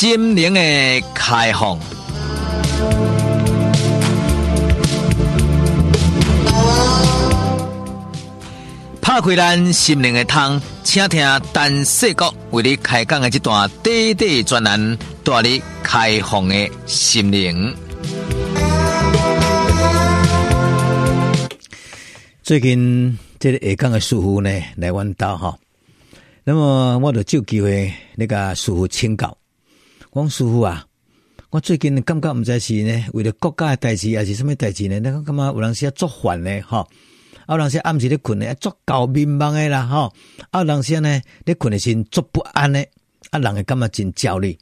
心灵的开放，拍开咱心灵的窗，请听陈世国为你开讲的这段短短专栏，带你开放的心灵。最近这个下岗的师傅呢来阮兜哈，那么我就借机会那个师傅请教。讲师傅啊，我最近感觉毋知是呢，为了国家的代志，还是什么代志呢？那个感觉有人是做饭呢，哈，有人是暗时咧困呢，做搞迷茫的啦，哈，有人是呢，咧困的时做不安的，啊，人会感觉真焦虑。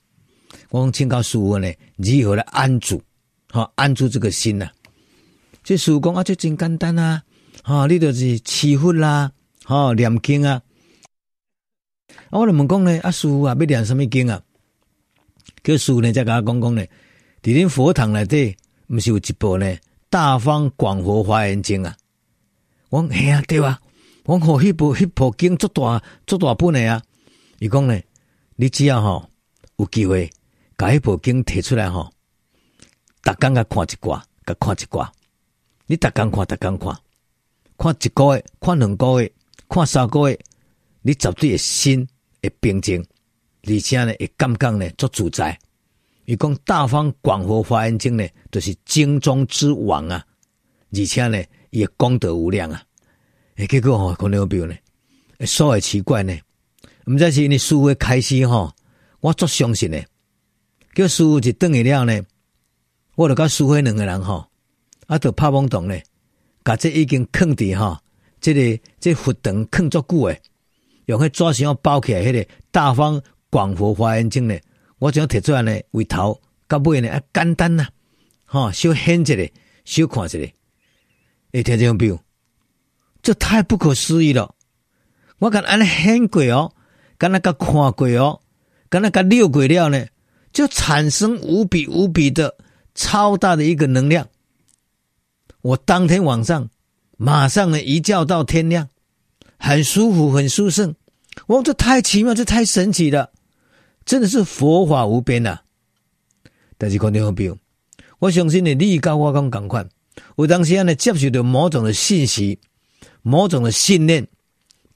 我讲请教师傅呢，如何来安住，哈，安住这个心啊？这师傅讲啊，就真简单啊，哈，你就是祈福啦，哈，念经啊。啊，我就问讲呢，啊，师傅啊，要念什么经啊？叫师傅呢，再甲我讲讲呢，伫恁佛堂内底，毋是有一部呢《大方广佛华严经》啊？我讲嘿啊，对啊，我讲迄部迄部经足大足大本的啊。伊讲呢，你只要吼有机会，甲迄部经摕出来吼，逐工甲看一寡，甲看一寡。你逐工看，逐工看，看一个月，看两个月，看三个月，你绝对会心会平静。而且呢，会感觉呢，足自在。伊讲大方广佛华严经呢，就是经中之王啊。而且呢，伊也功德无量啊。诶，结果吼，可能有比如呢，说来奇怪呢，毋知是因为师父开始吼，我足相信呢。叫师父一转去了呢，我就甲师父两个人吼，啊，着拍懵懂呢，甲这已经囥伫吼，这个这佛堂囥足久诶，用迄纸箱包起来，迄个大方。广佛华严经呢，我将提出来呢，为头到尾呢，啊，简单呐，哈，小显一下，小看一下，诶，听这种表，这太不可思议了。我敢安尼显过哦，敢那个看过哦，敢那个溜过了呢，就产生无比无比的超大的一个能量。我当天晚上马上呢一觉到天亮，很舒服，很舒适。我这太奇妙，这太神奇了。真的是佛法无边呐、啊！但是看到没有，我相信呢，你跟我讲同款，有当时呢接受到某种的信息，某种的信念，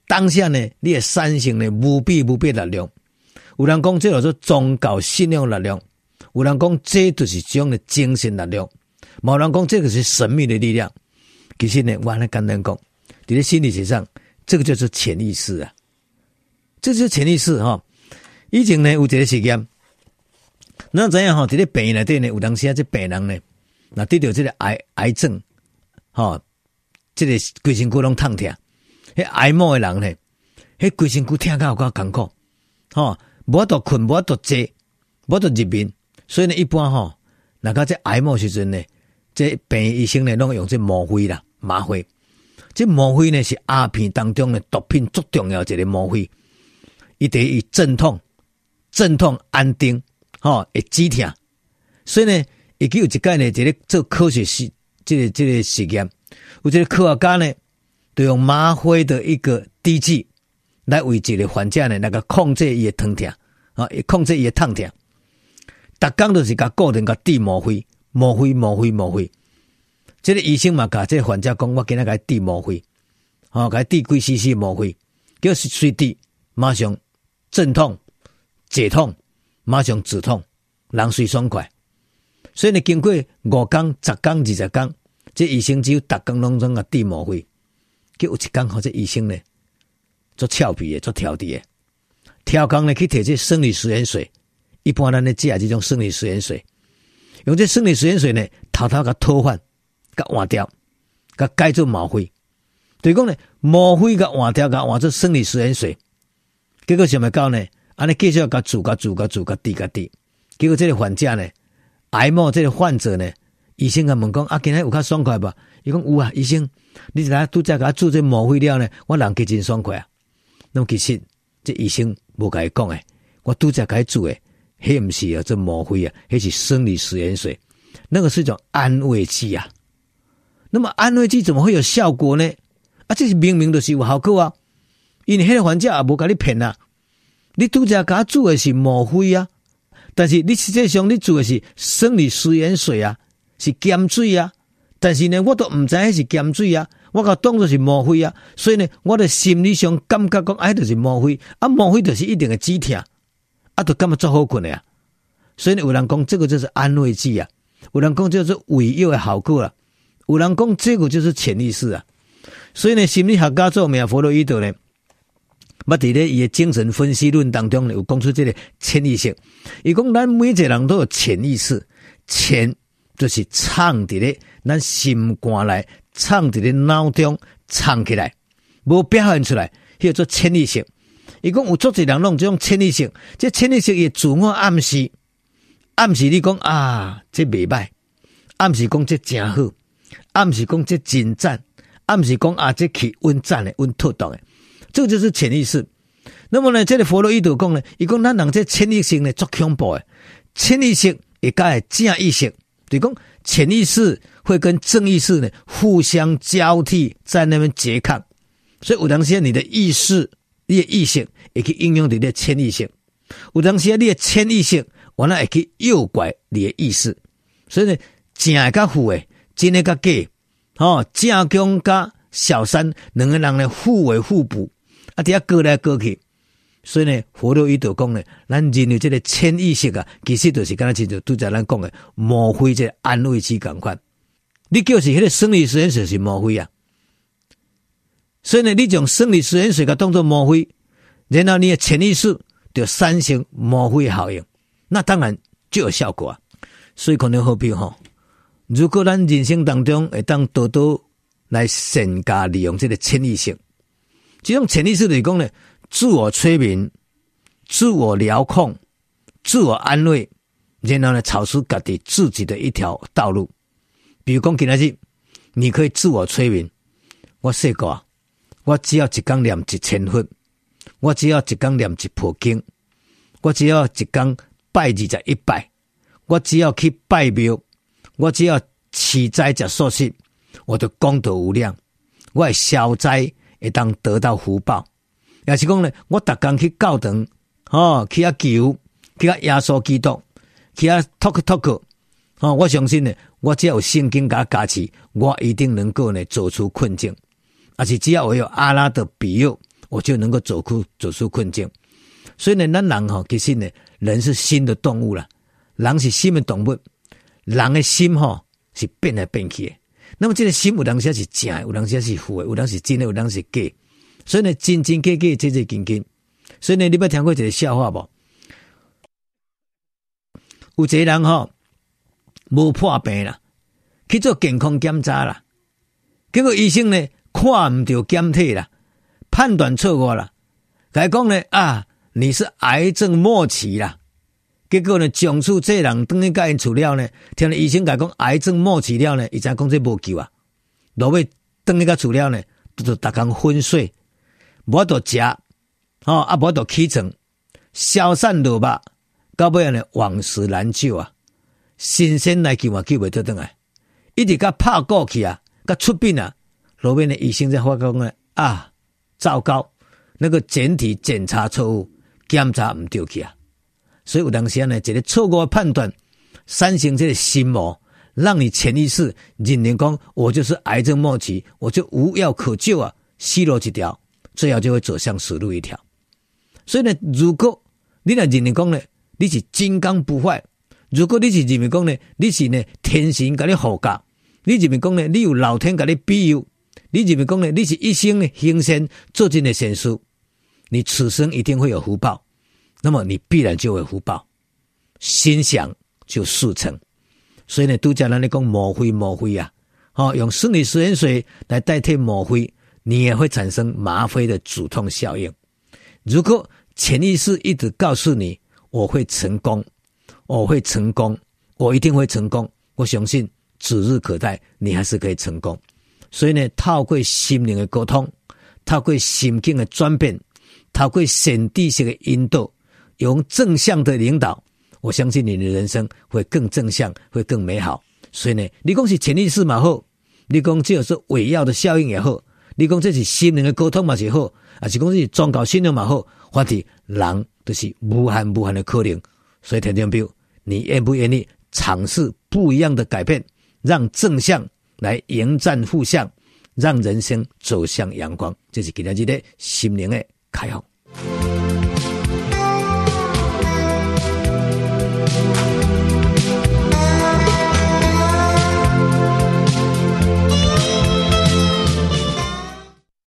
当下呢，你的产生呢无比无比力量。有人讲这叫做宗教信仰力量，有人讲这就是这种的精神力量，某人讲这个是神秘的力量。其实呢，我来简单讲，在心理学上，这个就是潜意识啊，这就是潜意识哈。以前呢有一个实验，那怎样吼？这个病院内底呢，有当时啊，这病人呢，那得到这个癌癌症，吼，这个规身躯拢痛痛，迄癌末的人呢，迄规身躯痛甲有够艰苦，吼，无法度困，无法度坐，无法度入眠，所以呢，一般吼，那个这癌末时阵呢，这病医生呢，拢用这吗啡啦，麻啡，这吗啡呢是鸦片当中的毒品最重要一个吗啡，伊得以镇痛。镇痛安定，吼，会止疼，所以呢，伊有一个呢，这个做科学实，这个这个实验，有这个科学家呢，就用麻灰的一个滴剂来为这个患者呢，那个控制伊的疼痛，啊，控制伊的疼痛。逐工都是甲固定甲滴吗啡，吗啡，吗啡，吗啡。这个医生嘛，甲这个患者讲，我今日甲伊滴吗啡，吼，甲伊滴几 cc 吗啡，叫是随滴，马上镇痛。解痛，马上止痛，人水爽快。所以呢，经过五天、十天、二十天，这医生只有逐工拢总啊滴吗啡。叫有一天，好这医生呢，做俏皮的，做调皮的，调工呢去摕这生理食盐水。一般咱咧食这种生理食盐水，用这生理食盐水呢，偷偷甲脱换，甲换掉，甲改做吗啡。对讲呢，吗啡甲换掉，甲换做生理食盐水。结果想要搞呢？安尼继续甲煮甲煮甲煮甲滴甲滴，结果这个患者呢，癌末这个患者呢，医生甲问讲啊，今日有较爽快吧？伊讲有啊，医生，你来拄则甲煮这吗啡了呢，我人计真爽快啊。那么其实这医生无甲伊讲诶，我拄则甲伊煮诶，迄毋是啊，这吗啡啊，迄是生理食盐水，那个是一种安慰剂啊。那么安慰剂怎么会有效果呢？啊，这是明明就是有效果啊，因为迄个患者也无甲你骗啊。你拄则甲煮的是吗啡啊？但是你实际上你做的是生理食盐水啊，是碱水啊。但是呢，我都唔知系是碱水啊，我个当作是墨菲啊。所以呢，我的心理上感觉讲，哎，就是墨菲啊，墨菲就是一定的止疼，啊，都感觉做好困的啊。所以呢，有人讲这个就是安慰剂啊，有人讲就是胃药的效果啊，有人讲这个就是潜意识啊。所以呢，心理学家做咩弗洛伊德呢？捌伫咧伊诶精神分析论当中咧，有讲出这个潜意识。伊讲咱每一个人都有潜意识，潜就是藏伫咧咱心肝内，藏伫咧脑中，藏起来，无表现出来，叫做潜意识。伊讲有足侪人拢这种潜意识，这潜意识也自我暗示，暗示你讲啊，这未歹，暗示讲这真好，暗示讲这真赞，暗示讲啊，这去稳赞诶，稳妥当诶。这就是潜意识。那么呢，这个弗洛伊德讲呢，伊讲咱人这潜意识呢，足恐怖诶。潜意识也加正意识，就讲潜意识会跟正意识呢互相交替，在那边拮抗。所以有当时你的意识，你的意识也可以应用你的潜意识；有当时你的潜意识，完了也可以诱拐你的意识。所以呢，正甲负诶，真诶甲假，哦，正宫甲小三两个人呢互为互补。啊！底下割来割去，所以呢，佛洛伊德讲呢，咱认为这个潜意识啊，其实就是刚才就拄则咱讲的墨菲这安慰剂共款。你就是迄个生理实验水是墨菲啊，所以呢，你将生理实验水个当作墨菲，然后你的潜意识就产生墨菲效应，那当然就有效果啊。所以可能好比吼，如果咱人生当中会当多多来善加利用这个潜意识。这种潜意识的讲呢，自我催眠、自我疗控、自我安慰，然后呢，找出家己自己的一条道路。比如讲，今日你可以自我催眠。我说过，我只要一天念一千佛，我只要一天念一部经，我只要一天拜二十一拜，我只要去拜庙，我只要持斋食素食，我的功德无量，我会消灾。会当得到福报，也是讲呢，我逐工去教堂，哦，去阿求，去阿耶稣基督，去阿托克托克，哦，我相信呢，我只要有圣经加加持，我一定能够呢走出困境。而且只要我有阿拉的庇佑，我就能够走出走出困境。所以呢，咱人哈，其实呢，人是心的动物啦，人是心的动物，人的心哈是变来变去的。那么这个心有当时是假，有当时是负的，有当时真的，有当时假。所以呢，真真假假，真真假假。所以呢，你捌听过一个笑话无？有一个人吼无破病啦，去做健康检查啦，结果医生呢看唔到检体啦，判断错误啦，来讲呢啊，你是癌症末期啦。结果呢，讲出这人等于甲因处了呢，听了医生甲讲癌症末期了呢，伊才讲这无救啊。落尾等于甲处了呢，都是逐工昏睡，无得食，哦啊无得起床，消散落吧，到尾呢往事难救啊，新鲜来救嘛救袂得等来，一直甲拍过去啊，甲出殡啊，落尾呢医生才发觉呢啊，糟糕，那个整体检查错误，检查唔对去啊。所以有当时呢，一个错误的判断，产生这个心魔，让你潜意识认定讲，我就是癌症末期，我就无药可救啊，死路一条，最后就会走向死路一条。所以呢，如果你来认定讲呢，你是金刚不坏；如果你是认为讲呢，你是呢天神给你护驾；你认为讲呢，你有老天给你庇佑；你认为讲呢，你是一生呢行善做尽的善事，你此生一定会有福报。那么你必然就会福报，心想就事成。所以呢，都叫人家讲墨菲墨菲啊，哦，用生理食盐水来代替抹灰，你也会产生麻灰的止痛效应。如果潜意识一直告诉你我会成功，我会成功，我一定会成功，我相信指日可待，你还是可以成功。所以呢，透过心灵的沟通，透过心境的转变，透过神地识的引导。用正向的领导，我相信你的人生会更正向，会更美好。所以呢，你讲是潜意识嘛好，你讲这是伪药的效应也好，你讲这是心灵的沟通嘛是好，还是讲是宗教信仰嘛好，反正人都是无限无限的可能，所以田中彪，你愿不愿意尝试不一样的改变，让正向来迎战负向，让人生走向阳光？这是今天的心灵的开放。